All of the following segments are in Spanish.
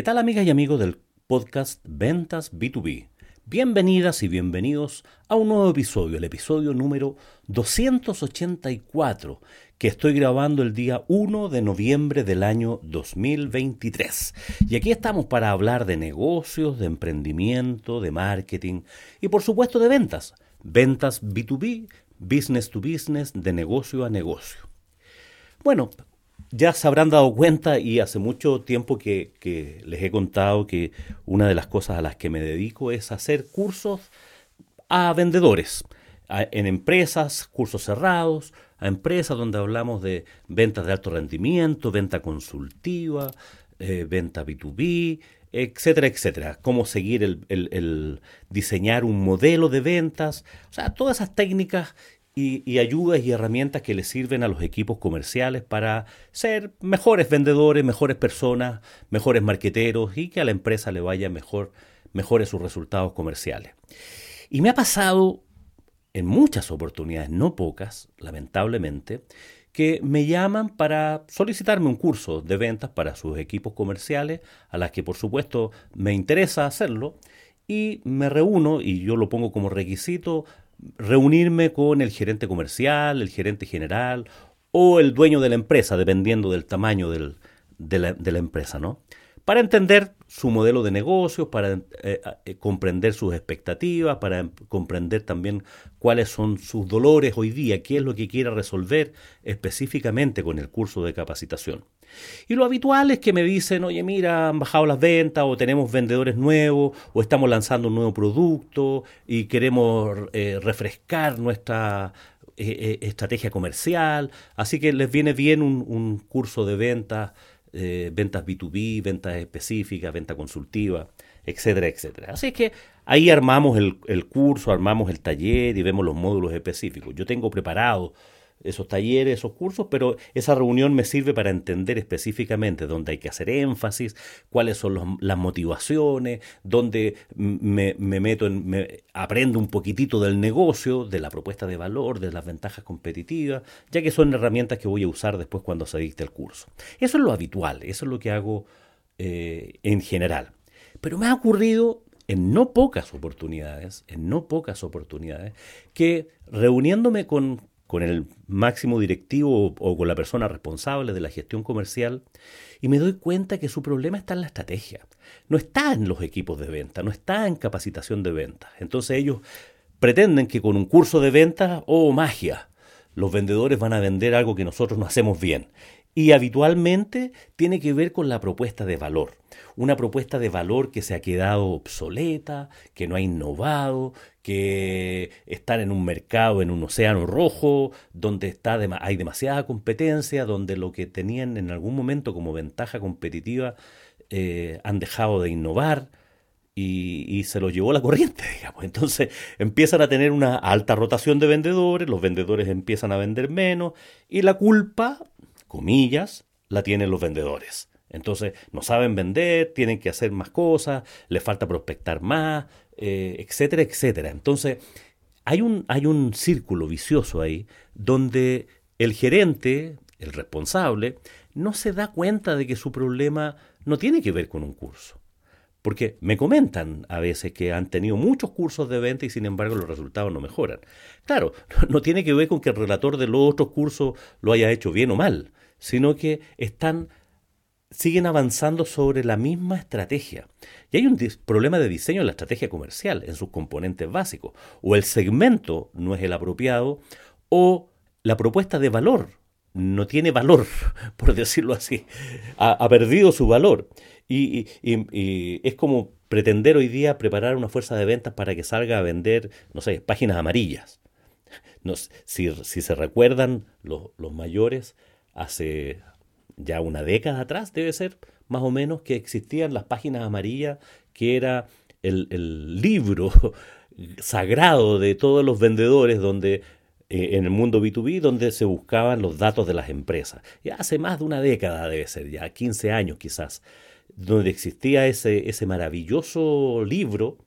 ¿qué tal amigas y amigos del podcast Ventas B2B? Bienvenidas y bienvenidos a un nuevo episodio, el episodio número 284, que estoy grabando el día 1 de noviembre del año 2023. Y aquí estamos para hablar de negocios, de emprendimiento, de marketing y por supuesto de ventas. Ventas B2B, business to business, de negocio a negocio. Bueno, ya se habrán dado cuenta y hace mucho tiempo que, les he contado que una de las cosas a las que me dedico es hacer cursos a vendedores, en empresas, cursos cerrados, a empresas donde hablamos de ventas de alto rendimiento, venta consultiva, eh, venta B2B, etcétera, etcétera. Cómo seguir el, el, diseñar un modelo de ventas, o sea, todas esas técnicas y, ayudas y herramientas que les sirven a los equipos comerciales para ser mejores vendedores, mejores personas, mejores marqueteros y que a la empresa le vaya mejor, mejores sus resultados comerciales. Y me ha pasado en muchas oportunidades, no pocas, lamentablemente, que me llaman para solicitarme un curso de ventas para sus equipos comerciales, a las que por supuesto me interesa hacerlo, y me reúno y yo lo pongo como requisito reunirme con el gerente comercial, el gerente general o el dueño de la empresa, dependiendo del tamaño de, la, de, la, empresa, ¿no? Para entender su modelo de negocio, para eh, eh, comprender sus expectativas, para comprender también cuáles son sus dolores hoy día, qué es lo que quiere resolver específicamente con el curso de capacitación. Y lo habitual es que me dicen, oye, mira, han bajado las ventas o tenemos vendedores nuevos o estamos lanzando un nuevo producto y queremos eh, refrescar nuestra eh, eh, estrategia comercial. Así que les viene bien un, curso de ventas, ventas B2B, ventas específicas, venta consultiva, etcétera, etcétera. Así que ahí armamos el, el curso, armamos el taller y vemos los módulos específicos. Yo tengo preparado esos talleres, esos cursos, pero esa reunión me sirve para entender específicamente dónde hay que hacer énfasis, cuáles son las motivaciones, dónde me, meto en, me aprendo un poquitito del negocio, de la propuesta de valor, de las ventajas competitivas, ya que son herramientas que voy a usar después cuando se dicte el curso. Eso es lo habitual, eso es lo que hago eh, en general. Pero me ha ocurrido en no pocas oportunidades, en no pocas oportunidades, que reuniéndome con, con el máximo directivo o, con la persona responsable de la gestión comercial y me doy cuenta que su problema está en la estrategia. No está en los equipos de venta, no está en capacitación de ventas. Entonces ellos pretenden que con un curso de venta, oh magia, los vendedores van a vender algo que nosotros no hacemos bien. Y habitualmente tiene que ver con la propuesta de valor. Una propuesta de valor que se ha quedado obsoleta, que no ha innovado, que están en un mercado, en un océano rojo, donde está hay demasiada competencia, donde lo que tenían en algún momento como ventaja competitiva eh, han dejado de innovar. Y, y, se los llevó la corriente, digamos. Entonces empiezan a tener una alta rotación de vendedores, los vendedores empiezan a vender menos y la culpa comillas, la tienen los vendedores. Entonces, no saben vender, tienen que hacer más cosas, les falta prospectar más, eh, etcétera, etcétera. Entonces, hay un, hay un círculo vicioso ahí donde el gerente, el responsable, no se da cuenta de que su problema no tiene que ver con un curso. Porque me comentan a veces que han tenido muchos cursos de venta y sin embargo los resultados no mejoran. Claro, no tiene que ver con que el relator de los otros cursos lo haya hecho bien o mal, sino que están siguen avanzando sobre la misma estrategia. Y hay un problema de diseño en la estrategia comercial, en sus componentes básicos. O el segmento no es el apropiado, o la propuesta de valor no tiene valor, por decirlo así. Ha, perdido su valor. Y, es como pretender hoy día preparar una fuerza de ventas para que salga a vender, no sé, páginas amarillas. No, si, si se recuerdan los mayores, hace ya una década atrás, debe ser más o menos, que existían las páginas amarillas, que era el, el libro sagrado de todos los vendedores, donde eh, en el mundo B2B, donde se buscaban los datos de las empresas. Ya hace más de una década, debe ser, ya 15 años quizás, donde existía ese, ese maravilloso libro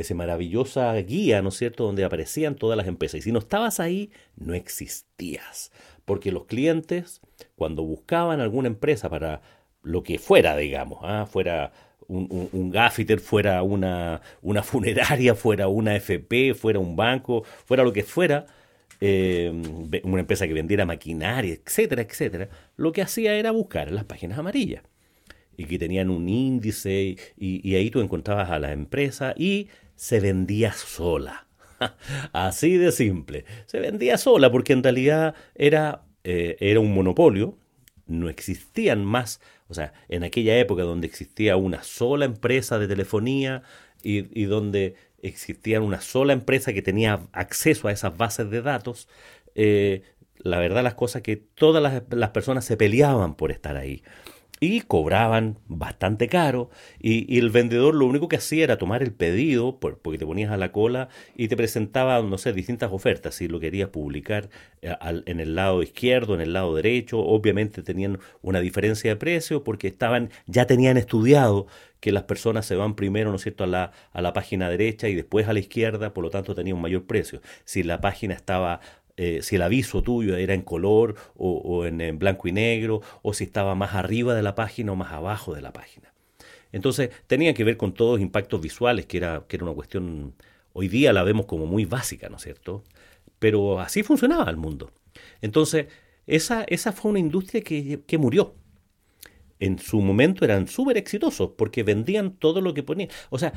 esa maravillosa guía, ¿no es cierto?, donde aparecían todas las empresas. Y si no estabas ahí, no existías. Porque los clientes, cuando buscaban alguna empresa para lo que fuera, digamos, ¿ah? fuera un, un, gaffiter, fuera una, una funeraria, fuera una FP, fuera un banco, fuera lo que fuera, eh, una empresa que vendiera maquinaria, etcétera, etcétera, lo que hacía era buscar en las páginas amarillas y que tenían un índice y, ahí tú encontrabas a la empresa y se vendía sola. Así de simple. Se vendía sola porque en realidad era, eh, era un monopolio. No existían más, o sea, en aquella época donde existía una sola empresa de telefonía y, donde existía una sola empresa que tenía acceso a esas bases de datos, eh, la verdad las cosas que todas las, las personas se peleaban por estar ahí y cobraban bastante caro y, el vendedor lo único que hacía era tomar el pedido porque te ponías a la cola y te presentaba, no sé, distintas ofertas si lo querías publicar eh, en el lado izquierdo, en el lado derecho, obviamente tenían una diferencia de precio porque estaban, ya tenían estudiado que las personas se van primero, ¿no es cierto?, a la, a la página derecha y después a la izquierda, por lo tanto tenía un mayor precio. Si la página estaba eh, si el aviso tuyo era en color o, en, blanco y negro, o si estaba más arriba de la página o más abajo de la página. Entonces tenía que ver con todos los impactos visuales, que era, que era una cuestión, hoy día la vemos como muy básica, ¿no es cierto? Pero así funcionaba el mundo. Entonces, esa, esa fue una industria que, que murió en su momento eran súper exitosos porque vendían todo lo que ponían. O sea,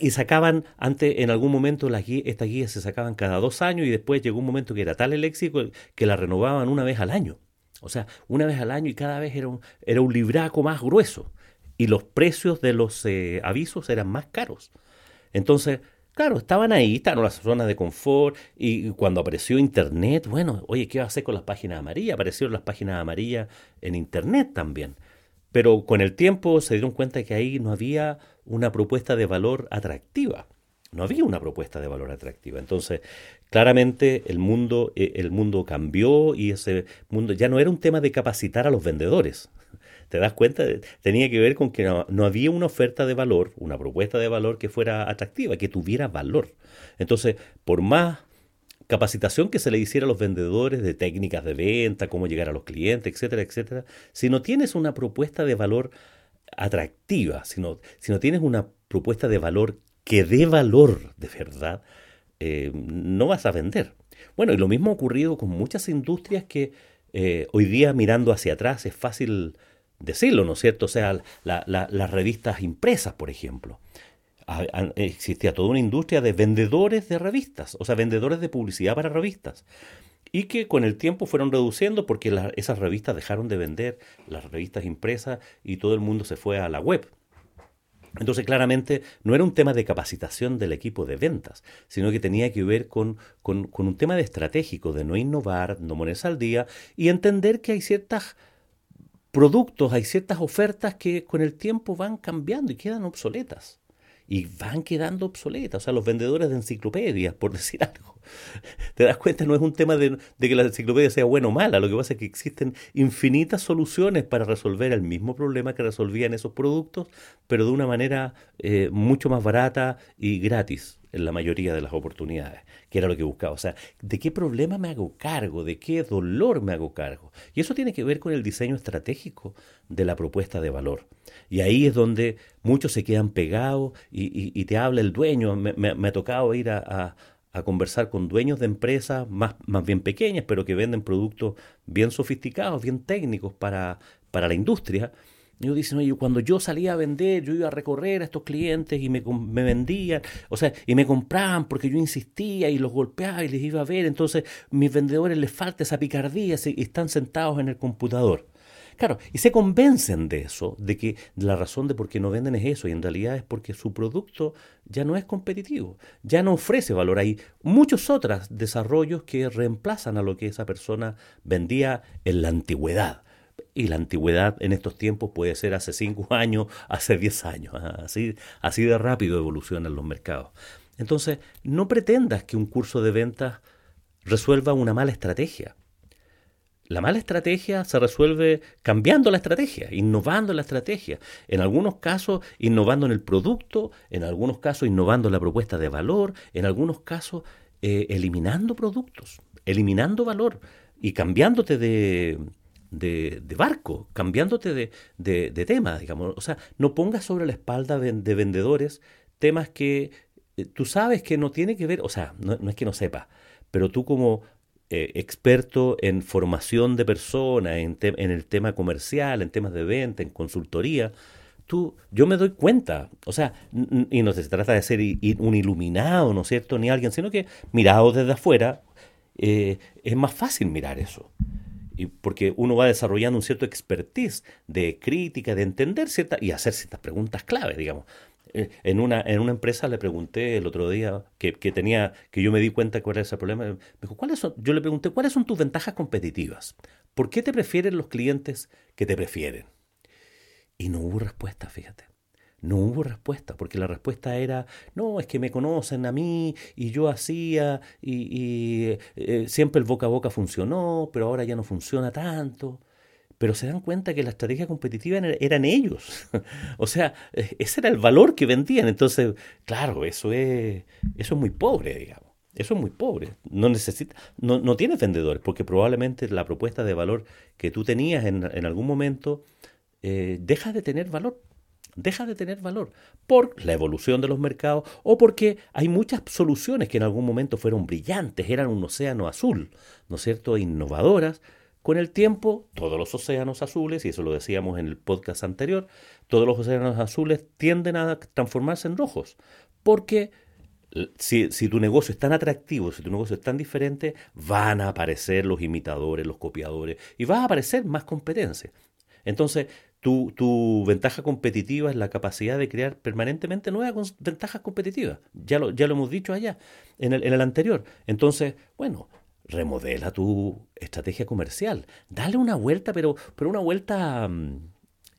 y sacaban antes, en algún momento, las guías, estas guías se sacaban cada dos años y después llegó un momento que era tal el éxito que la renovaban una vez al año. O sea, una vez al año y cada vez era un, era un libraco más grueso. Y los precios de los eh, avisos eran más caros. Entonces, claro, estaban ahí, estaban las zonas de confort. Y cuando apareció Internet, bueno, oye, ¿qué va a hacer con las páginas amarillas? Aparecieron las páginas amarillas en Internet también. Pero con el tiempo se dieron cuenta que ahí no había una propuesta de valor atractiva. No había una propuesta de valor atractiva. Entonces, claramente el mundo, eh, el mundo cambió y ese mundo ya no era un tema de capacitar a los vendedores. ¿Te das cuenta? Tenía que ver con que no, no, había una oferta de valor, una propuesta de valor que fuera atractiva, que tuviera valor. Entonces, por más capacitación que se le hiciera a los vendedores de técnicas de venta, cómo llegar a los clientes, etcétera, etcétera, si no tienes una propuesta de valor atractiva, si no, si no tienes una propuesta de valor que dé valor de verdad, eh, no vas a vender. Bueno, y lo mismo ha ocurrido con muchas industrias que eh, hoy día mirando hacia atrás es fácil decirlo, ¿no es cierto? O sea, las revistas impresas, por ejemplo. Existía toda una industria de vendedores de revistas, o sea, vendedores de publicidad para revistas y que con el tiempo fueron reduciendo porque esas revistas dejaron de vender, las revistas impresas, y todo el mundo se fue a la web. Entonces, claramente, no era un tema de capacitación del equipo de ventas, sino que tenía que ver con, con, un tema de estratégico, de no innovar, no ponerse al día y entender que hay ciertos productos, hay ciertas ofertas que con el tiempo van cambiando y quedan obsoletas y van quedando obsoletas. O sea, los vendedores de enciclopedias, por decir algo. ¿Te das cuenta? No es un tema de, que la enciclopedia sea buena o mala. Lo que pasa es que existen infinitas soluciones para resolver el mismo problema que resolvían esos productos, pero de una manera eh, mucho más barata y gratis en la mayoría de las oportunidades, que era lo que buscaba. O sea, ¿de qué problema me hago cargo? ¿De qué dolor me hago cargo? Y eso tiene que ver con el diseño estratégico de la propuesta de valor. Y ahí es donde muchos se quedan pegados y, te habla el dueño. Me, ha tocado ir a, conversar con dueños de empresas más, más bien pequeñas, pero que venden productos bien sofisticados, bien técnicos para, para la industria ellos dicen, oye, cuando yo salía a vender, yo iba a recorrer a estos clientes y me, me, vendían, o sea, y me compraban porque yo insistía y los golpeaba y les iba a ver. Entonces, mis vendedores les falta esa picardía y están sentados en el computador. Claro, y se convencen de eso, de que la razón de por qué no venden es eso, y en realidad es porque su producto ya no es competitivo, ya no ofrece valor. Hay muchos otros desarrollos que reemplazan a lo que esa persona vendía en la antigüedad y la antigüedad en estos tiempos puede ser hace 5 años, hace 10 años. Así, así de rápido evolucionan los mercados. Entonces, no pretendas que un curso de ventas resuelva una mala estrategia. La mala estrategia se resuelve cambiando la estrategia, innovando la estrategia. En algunos casos, innovando en el producto, en algunos casos, innovando en la propuesta de valor, en algunos casos, eh, eliminando productos, eliminando valor y cambiándote de, de, barco, cambiándote de, de, tema, digamos. O sea, no pongas sobre la espalda de, vendedores temas que eh, tú sabes que no tiene que ver, o sea, no, es que no sepa, pero tú como eh, experto en formación de personas, en, en, el tema comercial, en temas de venta, en consultoría, tú, yo me doy cuenta, o sea, y no se trata de ser un iluminado, ¿no es cierto?, ni alguien, sino que mirado desde afuera, eh, es más fácil mirar eso y porque uno va desarrollando un cierto expertise de crítica, de entender ciertas y hacer ciertas preguntas claves, digamos. Eh, en una, en una empresa le pregunté el otro día que, que tenía, que yo me di cuenta cuál era ese problema. Me dijo, ¿cuáles son? Yo le pregunté, ¿cuáles son tus ventajas competitivas? ¿Por qué te prefieren los clientes que te prefieren? Y no hubo respuesta, fíjate. No hubo respuesta, porque la respuesta era, no, es que me conocen a mí y yo hacía y, eh, siempre el boca a boca funcionó, pero ahora ya no funciona tanto. Pero se dan cuenta que la estrategia competitiva eran ellos. o sea, e, ese era el valor que vendían. Entonces, claro, eso es, eso es muy pobre, digamos. Eso es muy pobre. No necesita, no, no tienes vendedores, porque probablemente la propuesta de valor que tú tenías en, en algún momento eh, deja de tener valor deja de tener valor por la evolución de los mercados o porque hay muchas soluciones que en algún momento fueron brillantes, eran un océano azul, ¿no es cierto?, innovadoras. Con el tiempo, todos los océanos azules, y eso lo decíamos en el podcast anterior, todos los océanos azules tienden a transformarse en rojos, porque si, si, tu negocio es tan atractivo, si tu negocio es tan diferente, van a aparecer los imitadores, los copiadores, y va a aparecer más competencia. Entonces, tu, tu, ventaja competitiva es la capacidad de crear permanentemente nuevas ventajas competitivas. Ya lo, ya lo hemos dicho allá, en el, en el anterior. Entonces, bueno, remodela tu estrategia comercial. Dale una vuelta, pero, pero una vuelta mm,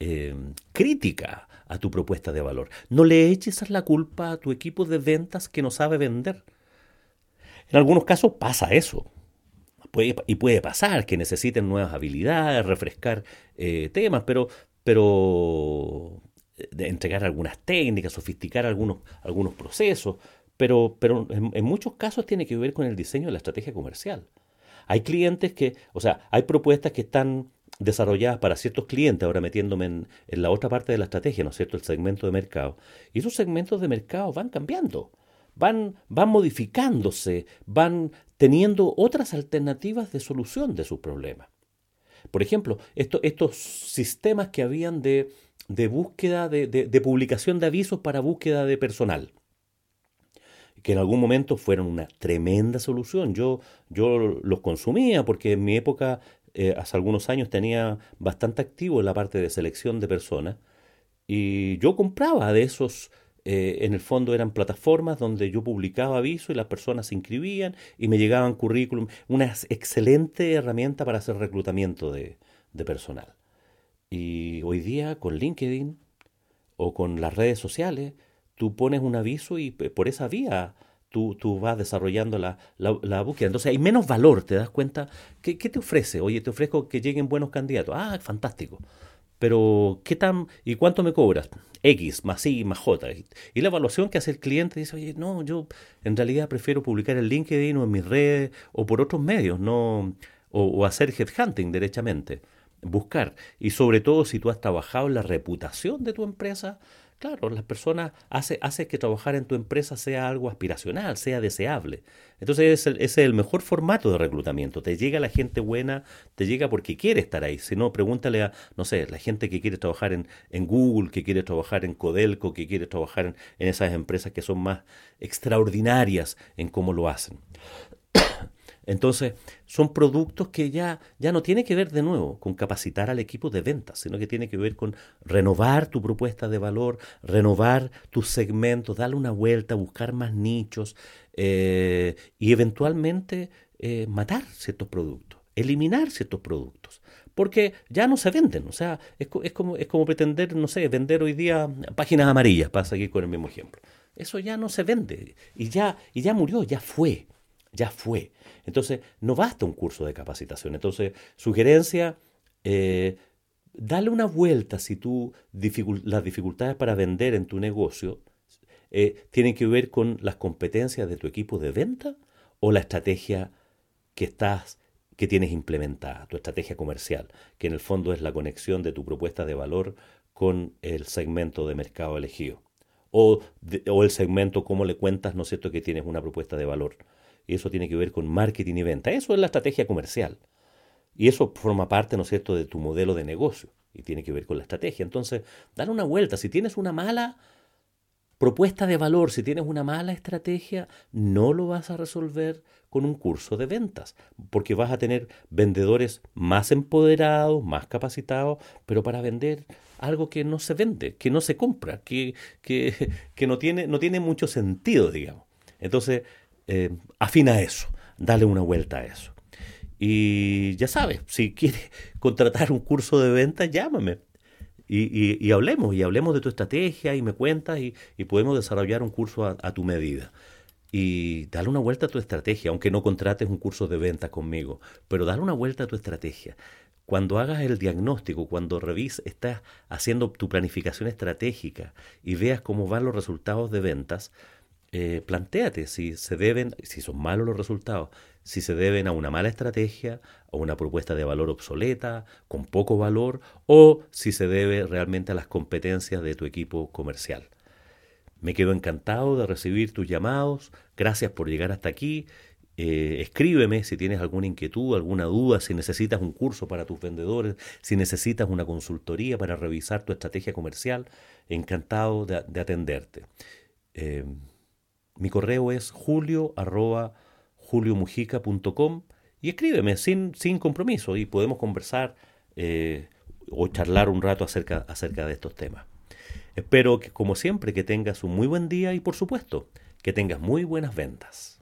eh, crítica a tu propuesta de valor. No le eches la culpa a tu equipo de ventas que no sabe vender. En algunos casos pasa eso y puede pasar que necesiten nuevas habilidades, refrescar eh, temas, pero, pero eh, entregar algunas técnicas, sofisticar algunos, algunos procesos, pero, pero en, muchos casos tiene que ver con el diseño de la estrategia comercial. Hay clientes que, o sea, hay propuestas que están desarrolladas para ciertos clientes, ahora metiéndome en, en, la otra parte de la estrategia, ¿no es cierto?, el segmento de mercado. Y esos segmentos de mercado van cambiando van, van modificándose, van teniendo otras alternativas de solución de sus problemas. Por ejemplo, estos sistemas que habían de, de búsqueda, de, de, publicación de avisos para búsqueda de personal, que en algún momento fueron una tremenda solución. Yo, yo los consumía porque en mi época, eh, hace algunos años, tenía bastante activo en la parte de selección de personas y yo compraba de esos eh, en el fondo eran plataformas donde yo publicaba avisos y las personas se inscribían y me llegaban currículum. Una excelente herramienta para hacer reclutamiento de, personal. Y hoy día con LinkedIn o con las redes sociales, tú pones un aviso y por esa vía tú, tú vas desarrollando la, la, búsqueda. Entonces hay menos valor, te das cuenta. ¿Qué, ¿Qué, te ofrece? Oye, te ofrezco que lleguen buenos candidatos. Ah, fantástico pero ¿qué tan y cuánto me cobras? X más Y más J. Y la evaluación que hace el cliente dice, oye, no, yo en realidad prefiero publicar en LinkedIn o en mis redes o por otros medios, no o, o hacer headhunting derechamente, buscar. Y sobre todo si tú has trabajado en la reputación de tu empresa, Claro, las personas hace, hace que trabajar en tu empresa sea algo aspiracional, sea deseable. Entonces ese es el mejor formato de reclutamiento. Te llega la gente buena, te llega porque quiere estar ahí. Si no, pregúntale a, no sé, la gente que quiere trabajar en, en Google, que quiere trabajar en Codelco, que quiere trabajar en, en esas empresas que son más extraordinarias en cómo lo hacen. Entonces, son productos que ya, ya no tiene que ver de nuevo con capacitar al equipo de ventas, sino que tiene que ver con renovar tu propuesta de valor, renovar tus segmentos, darle una vuelta, buscar más nichos eh, y eventualmente eh, matar ciertos productos, eliminar ciertos productos. Porque ya no se venden, o sea, es, es, como, es como pretender, no sé, vender hoy día páginas amarillas, para seguir con el mismo ejemplo. Eso ya no se vende y ya, y ya murió, ya fue ya fue. Entonces, no basta un curso de capacitación. Entonces, sugerencia, eh, dale una vuelta si tú las dificultades para vender en tu negocio eh, tienen que ver con las competencias de tu equipo de venta o la estrategia que estás que tienes implementada, tu estrategia comercial, que en el fondo es la conexión de tu propuesta de valor con el segmento de mercado elegido. O, o el segmento, cómo le cuentas, ¿no es cierto?, que tienes una propuesta de valor. Eso tiene que ver con marketing y venta. Eso es la estrategia comercial. Y eso forma parte, ¿no es cierto?, de tu modelo de negocio. Y tiene que ver con la estrategia. Entonces, dale una vuelta. Si tienes una mala propuesta de valor, si tienes una mala estrategia, no lo vas a resolver con un curso de ventas, porque vas a tener vendedores más empoderados, más capacitados, pero para vender algo que no se vende, que no se compra, que, que, que no, tiene, no tiene mucho sentido, digamos. Entonces, eh, afina eso, dale una vuelta a eso. Y ya sabes, si quieres contratar un curso de ventas, llámame y, hablemos, y hablemos de tu estrategia y me cuentas y, podemos desarrollar un curso a, tu medida. Y dale una vuelta a tu estrategia, aunque no contrates un curso de ventas conmigo, pero dale una vuelta a tu estrategia. Cuando hagas el diagnóstico, cuando revises, estás haciendo tu planificación estratégica y veas cómo van los resultados de ventas, eh, plantéate si se deben, si son malos los resultados, si se deben a una mala estrategia, a una propuesta de valor obsoleta, con poco valor, o si se debe realmente a las competencias de tu equipo comercial. Me quedo encantado de recibir tus llamados, gracias por llegar hasta aquí. Eh, escríbeme si tienes alguna inquietud, alguna duda, si necesitas un curso para tus vendedores, si necesitas una consultoría para revisar tu estrategia comercial. Encantado de, atenderte. Eh, mi correo es julio juliomujica.com y escríbeme sin, sin compromiso y podemos conversar eh, o charlar un rato acerca, acerca de estos temas. Espero que, como siempre, que tengas un muy buen día y, por supuesto, que tengas muy buenas ventas.